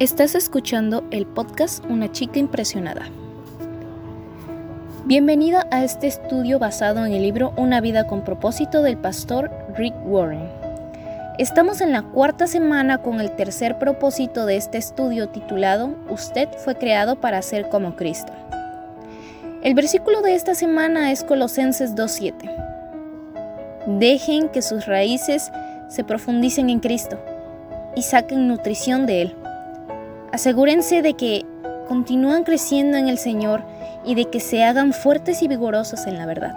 Estás escuchando el podcast Una chica impresionada. Bienvenida a este estudio basado en el libro Una vida con propósito del pastor Rick Warren. Estamos en la cuarta semana con el tercer propósito de este estudio titulado Usted fue creado para ser como Cristo. El versículo de esta semana es Colosenses 2.7. Dejen que sus raíces se profundicen en Cristo y saquen nutrición de Él. Asegúrense de que continúan creciendo en el Señor y de que se hagan fuertes y vigorosos en la verdad.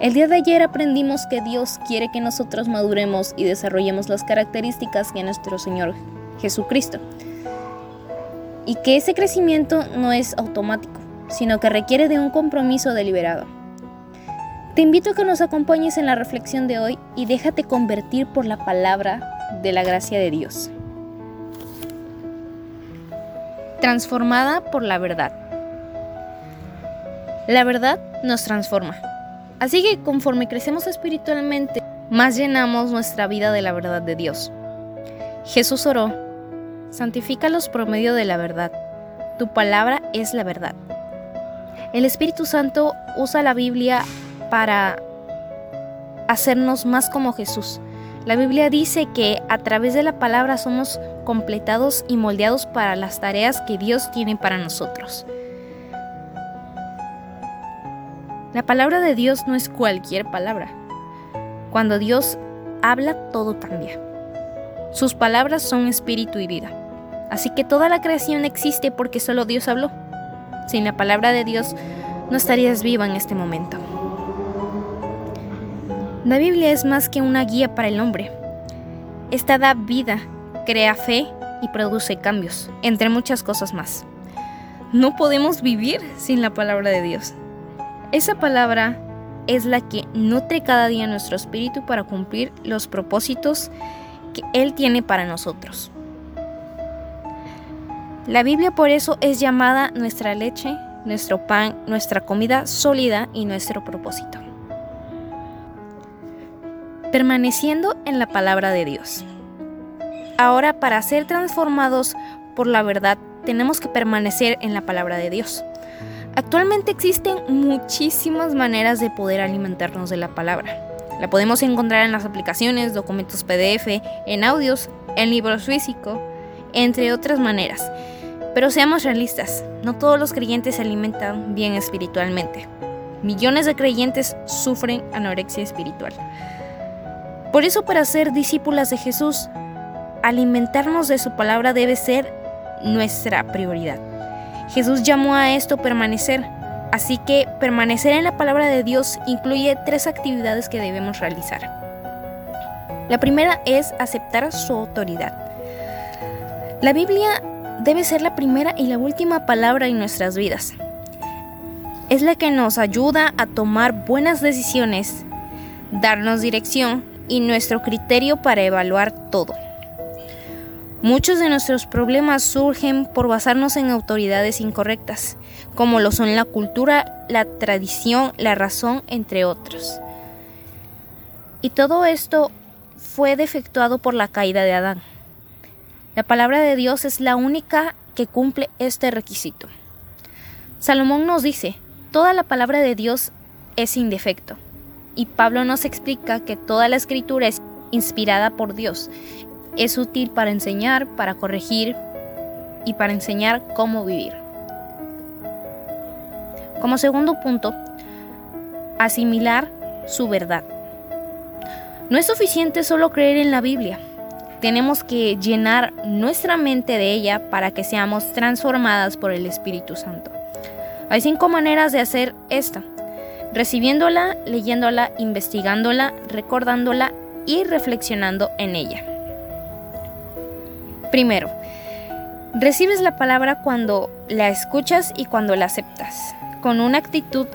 El día de ayer aprendimos que Dios quiere que nosotros maduremos y desarrollemos las características de nuestro Señor Jesucristo. Y que ese crecimiento no es automático, sino que requiere de un compromiso deliberado. Te invito a que nos acompañes en la reflexión de hoy y déjate convertir por la palabra de la gracia de Dios transformada por la verdad. La verdad nos transforma. Así que conforme crecemos espiritualmente, más llenamos nuestra vida de la verdad de Dios. Jesús oró, santifícalos por medio de la verdad. Tu palabra es la verdad. El Espíritu Santo usa la Biblia para hacernos más como Jesús. La Biblia dice que a través de la palabra somos completados y moldeados para las tareas que Dios tiene para nosotros. La palabra de Dios no es cualquier palabra. Cuando Dios habla, todo cambia. Sus palabras son espíritu y vida. Así que toda la creación existe porque solo Dios habló. Sin la palabra de Dios, no estarías viva en este momento. La Biblia es más que una guía para el hombre. Esta da vida crea fe y produce cambios, entre muchas cosas más. No podemos vivir sin la palabra de Dios. Esa palabra es la que nutre cada día nuestro espíritu para cumplir los propósitos que Él tiene para nosotros. La Biblia por eso es llamada nuestra leche, nuestro pan, nuestra comida sólida y nuestro propósito. Permaneciendo en la palabra de Dios. Ahora para ser transformados por la verdad tenemos que permanecer en la palabra de Dios. Actualmente existen muchísimas maneras de poder alimentarnos de la palabra. La podemos encontrar en las aplicaciones, documentos PDF, en audios, en libros físicos, entre otras maneras. Pero seamos realistas, no todos los creyentes se alimentan bien espiritualmente. Millones de creyentes sufren anorexia espiritual. Por eso para ser discípulas de Jesús alimentarnos de su palabra debe ser nuestra prioridad. Jesús llamó a esto permanecer, así que permanecer en la palabra de Dios incluye tres actividades que debemos realizar. La primera es aceptar su autoridad. La Biblia debe ser la primera y la última palabra en nuestras vidas. Es la que nos ayuda a tomar buenas decisiones, darnos dirección y nuestro criterio para evaluar todo. Muchos de nuestros problemas surgen por basarnos en autoridades incorrectas, como lo son la cultura, la tradición, la razón, entre otros. Y todo esto fue defectuado por la caída de Adán. La palabra de Dios es la única que cumple este requisito. Salomón nos dice, toda la palabra de Dios es sin defecto. Y Pablo nos explica que toda la escritura es inspirada por Dios es útil para enseñar, para corregir y para enseñar cómo vivir. Como segundo punto, asimilar su verdad. No es suficiente solo creer en la Biblia. Tenemos que llenar nuestra mente de ella para que seamos transformadas por el Espíritu Santo. Hay cinco maneras de hacer esto. Recibiéndola, leyéndola, investigándola, recordándola y reflexionando en ella. Primero, recibes la palabra cuando la escuchas y cuando la aceptas, con una actitud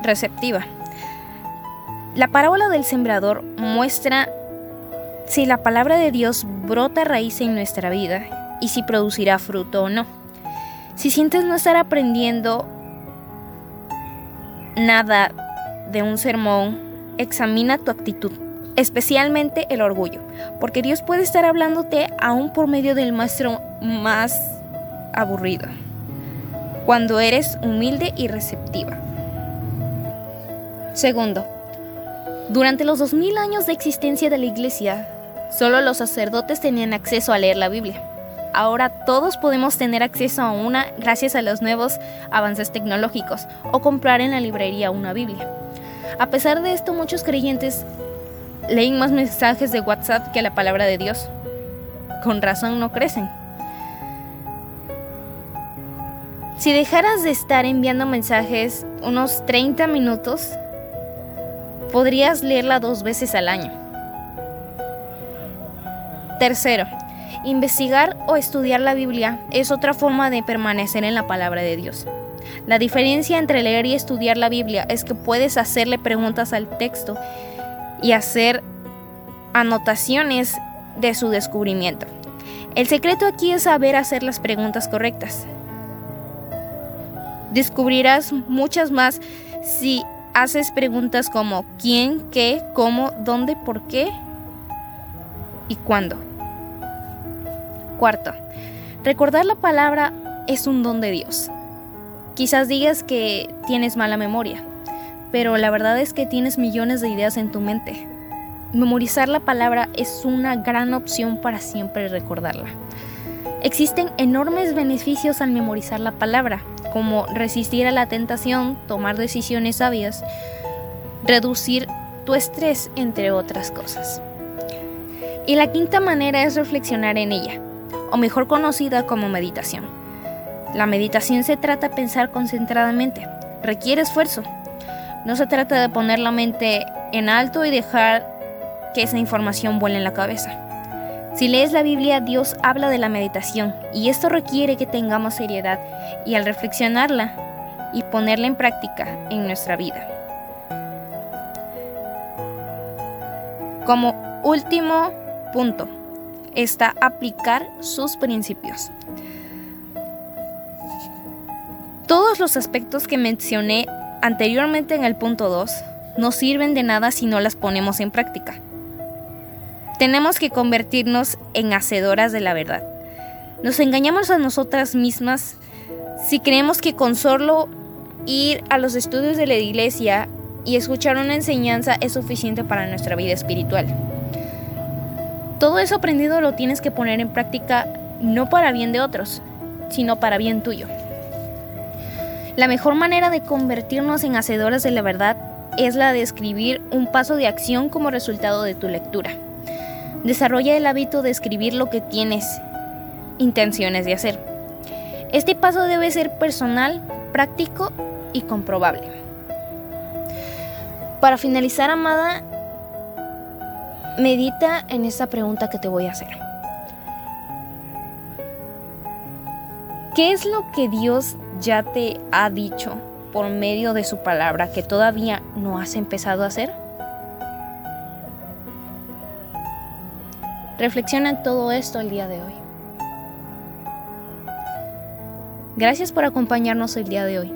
receptiva. La parábola del sembrador muestra si la palabra de Dios brota raíz en nuestra vida y si producirá fruto o no. Si sientes no estar aprendiendo nada de un sermón, examina tu actitud. Especialmente el orgullo, porque Dios puede estar hablándote aún por medio del maestro más aburrido, cuando eres humilde y receptiva. Segundo, durante los 2000 años de existencia de la iglesia, solo los sacerdotes tenían acceso a leer la Biblia. Ahora todos podemos tener acceso a una gracias a los nuevos avances tecnológicos o comprar en la librería una Biblia. A pesar de esto, muchos creyentes leen más mensajes de WhatsApp que la palabra de Dios. Con razón no crecen. Si dejaras de estar enviando mensajes unos 30 minutos, podrías leerla dos veces al año. Tercero, investigar o estudiar la Biblia es otra forma de permanecer en la palabra de Dios. La diferencia entre leer y estudiar la Biblia es que puedes hacerle preguntas al texto y hacer anotaciones de su descubrimiento. El secreto aquí es saber hacer las preguntas correctas. Descubrirás muchas más si haces preguntas como quién, qué, cómo, dónde, por qué y cuándo. Cuarto, recordar la palabra es un don de Dios. Quizás digas que tienes mala memoria, pero la verdad es que tienes millones de ideas en tu mente. Memorizar la palabra es una gran opción para siempre recordarla. Existen enormes beneficios al memorizar la palabra, como resistir a la tentación, tomar decisiones sabias, reducir tu estrés, entre otras cosas. Y la quinta manera es reflexionar en ella, o mejor conocida como meditación. La meditación se trata de pensar concentradamente, requiere esfuerzo. No se trata de poner la mente en alto y dejar que esa información vuele en la cabeza. Si lees la Biblia, Dios habla de la meditación y esto requiere que tengamos seriedad y al reflexionarla y ponerla en práctica en nuestra vida. Como último punto está aplicar sus principios. Todos los aspectos que mencioné anteriormente en el punto 2 no sirven de nada si no las ponemos en práctica. Tenemos que convertirnos en hacedoras de la verdad. Nos engañamos a nosotras mismas si creemos que con solo ir a los estudios de la iglesia y escuchar una enseñanza es suficiente para nuestra vida espiritual. Todo eso aprendido lo tienes que poner en práctica no para bien de otros, sino para bien tuyo. La mejor manera de convertirnos en hacedoras de la verdad es la de escribir un paso de acción como resultado de tu lectura. Desarrolla el hábito de escribir lo que tienes intenciones de hacer. Este paso debe ser personal, práctico y comprobable. Para finalizar, amada, medita en esta pregunta que te voy a hacer. ¿Qué es lo que Dios ya te ha dicho por medio de su palabra que todavía no has empezado a hacer? Reflexiona en todo esto el día de hoy. Gracias por acompañarnos el día de hoy.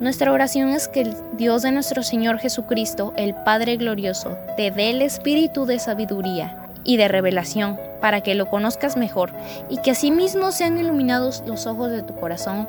Nuestra oración es que el Dios de nuestro Señor Jesucristo, el Padre Glorioso, te dé el espíritu de sabiduría y de revelación para que lo conozcas mejor y que asimismo sean iluminados los ojos de tu corazón